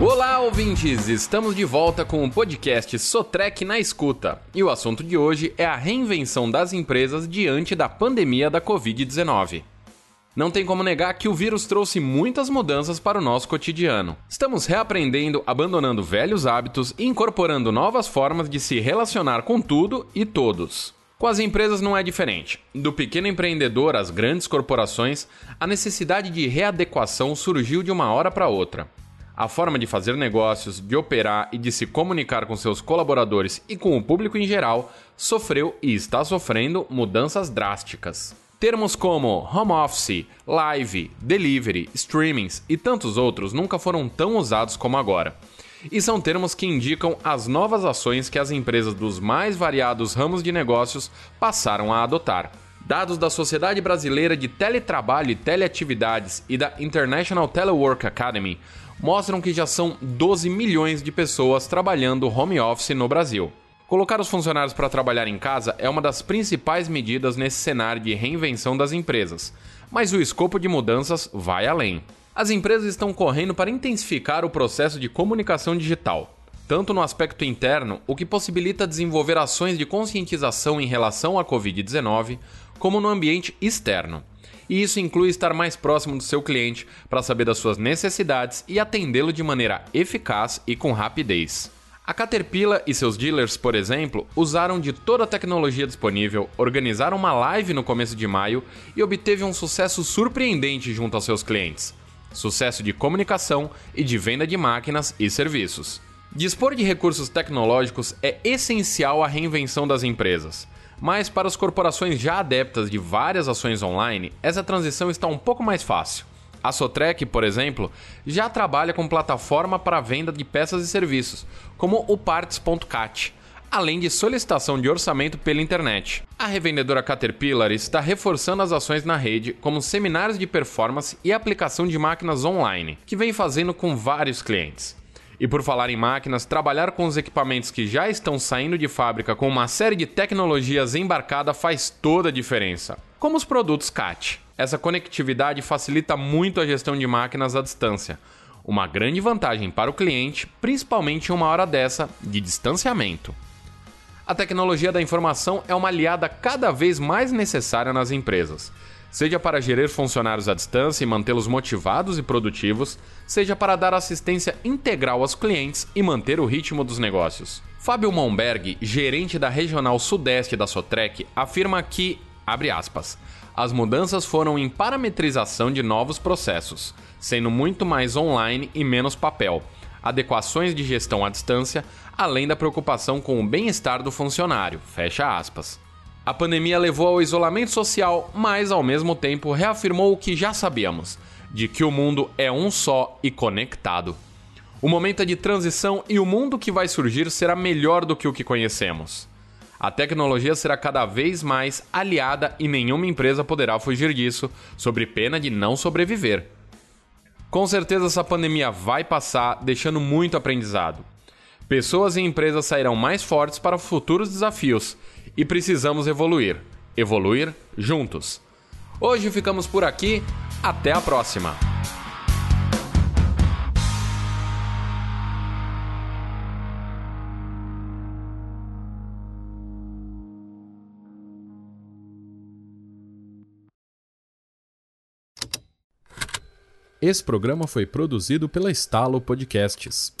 Olá, ouvintes! Estamos de volta com o podcast Sotrec na Escuta. E o assunto de hoje é a reinvenção das empresas diante da pandemia da Covid-19. Não tem como negar que o vírus trouxe muitas mudanças para o nosso cotidiano. Estamos reaprendendo, abandonando velhos hábitos e incorporando novas formas de se relacionar com tudo e todos. Com as empresas não é diferente. Do pequeno empreendedor às grandes corporações, a necessidade de readequação surgiu de uma hora para outra. A forma de fazer negócios, de operar e de se comunicar com seus colaboradores e com o público em geral sofreu e está sofrendo mudanças drásticas. Termos como home office, live, delivery, streamings e tantos outros nunca foram tão usados como agora. E são termos que indicam as novas ações que as empresas dos mais variados ramos de negócios passaram a adotar. Dados da Sociedade Brasileira de Teletrabalho e Teleatividades e da International Telework Academy mostram que já são 12 milhões de pessoas trabalhando home office no Brasil. Colocar os funcionários para trabalhar em casa é uma das principais medidas nesse cenário de reinvenção das empresas, mas o escopo de mudanças vai além. As empresas estão correndo para intensificar o processo de comunicação digital, tanto no aspecto interno, o que possibilita desenvolver ações de conscientização em relação à Covid-19, como no ambiente externo e isso inclui estar mais próximo do seu cliente para saber das suas necessidades e atendê-lo de maneira eficaz e com rapidez. A Caterpillar e seus dealers, por exemplo, usaram de toda a tecnologia disponível, organizaram uma live no começo de maio e obteve um sucesso surpreendente junto aos seus clientes. Sucesso de comunicação e de venda de máquinas e serviços. Dispor de recursos tecnológicos é essencial à reinvenção das empresas. Mas para as corporações já adeptas de várias ações online, essa transição está um pouco mais fácil. A Sotrec, por exemplo, já trabalha com plataforma para venda de peças e serviços, como o Parts.cat, além de solicitação de orçamento pela internet. A revendedora Caterpillar está reforçando as ações na rede, como seminários de performance e aplicação de máquinas online, que vem fazendo com vários clientes. E por falar em máquinas, trabalhar com os equipamentos que já estão saindo de fábrica com uma série de tecnologias embarcada faz toda a diferença. Como os produtos CAT. Essa conectividade facilita muito a gestão de máquinas à distância. Uma grande vantagem para o cliente, principalmente em uma hora dessa de distanciamento. A tecnologia da informação é uma aliada cada vez mais necessária nas empresas seja para gerir funcionários à distância e mantê-los motivados e produtivos, seja para dar assistência integral aos clientes e manter o ritmo dos negócios. Fábio Monberg, gerente da Regional Sudeste da Sotrec, afirma que, abre aspas, as mudanças foram em parametrização de novos processos, sendo muito mais online e menos papel, adequações de gestão à distância, além da preocupação com o bem-estar do funcionário, fecha aspas. A pandemia levou ao isolamento social, mas ao mesmo tempo reafirmou o que já sabíamos: de que o mundo é um só e conectado. O momento é de transição e o mundo que vai surgir será melhor do que o que conhecemos. A tecnologia será cada vez mais aliada e nenhuma empresa poderá fugir disso, sob pena de não sobreviver. Com certeza essa pandemia vai passar, deixando muito aprendizado. Pessoas e empresas sairão mais fortes para futuros desafios e precisamos evoluir. Evoluir juntos. Hoje ficamos por aqui, até a próxima! Esse programa foi produzido pela Estalo Podcasts.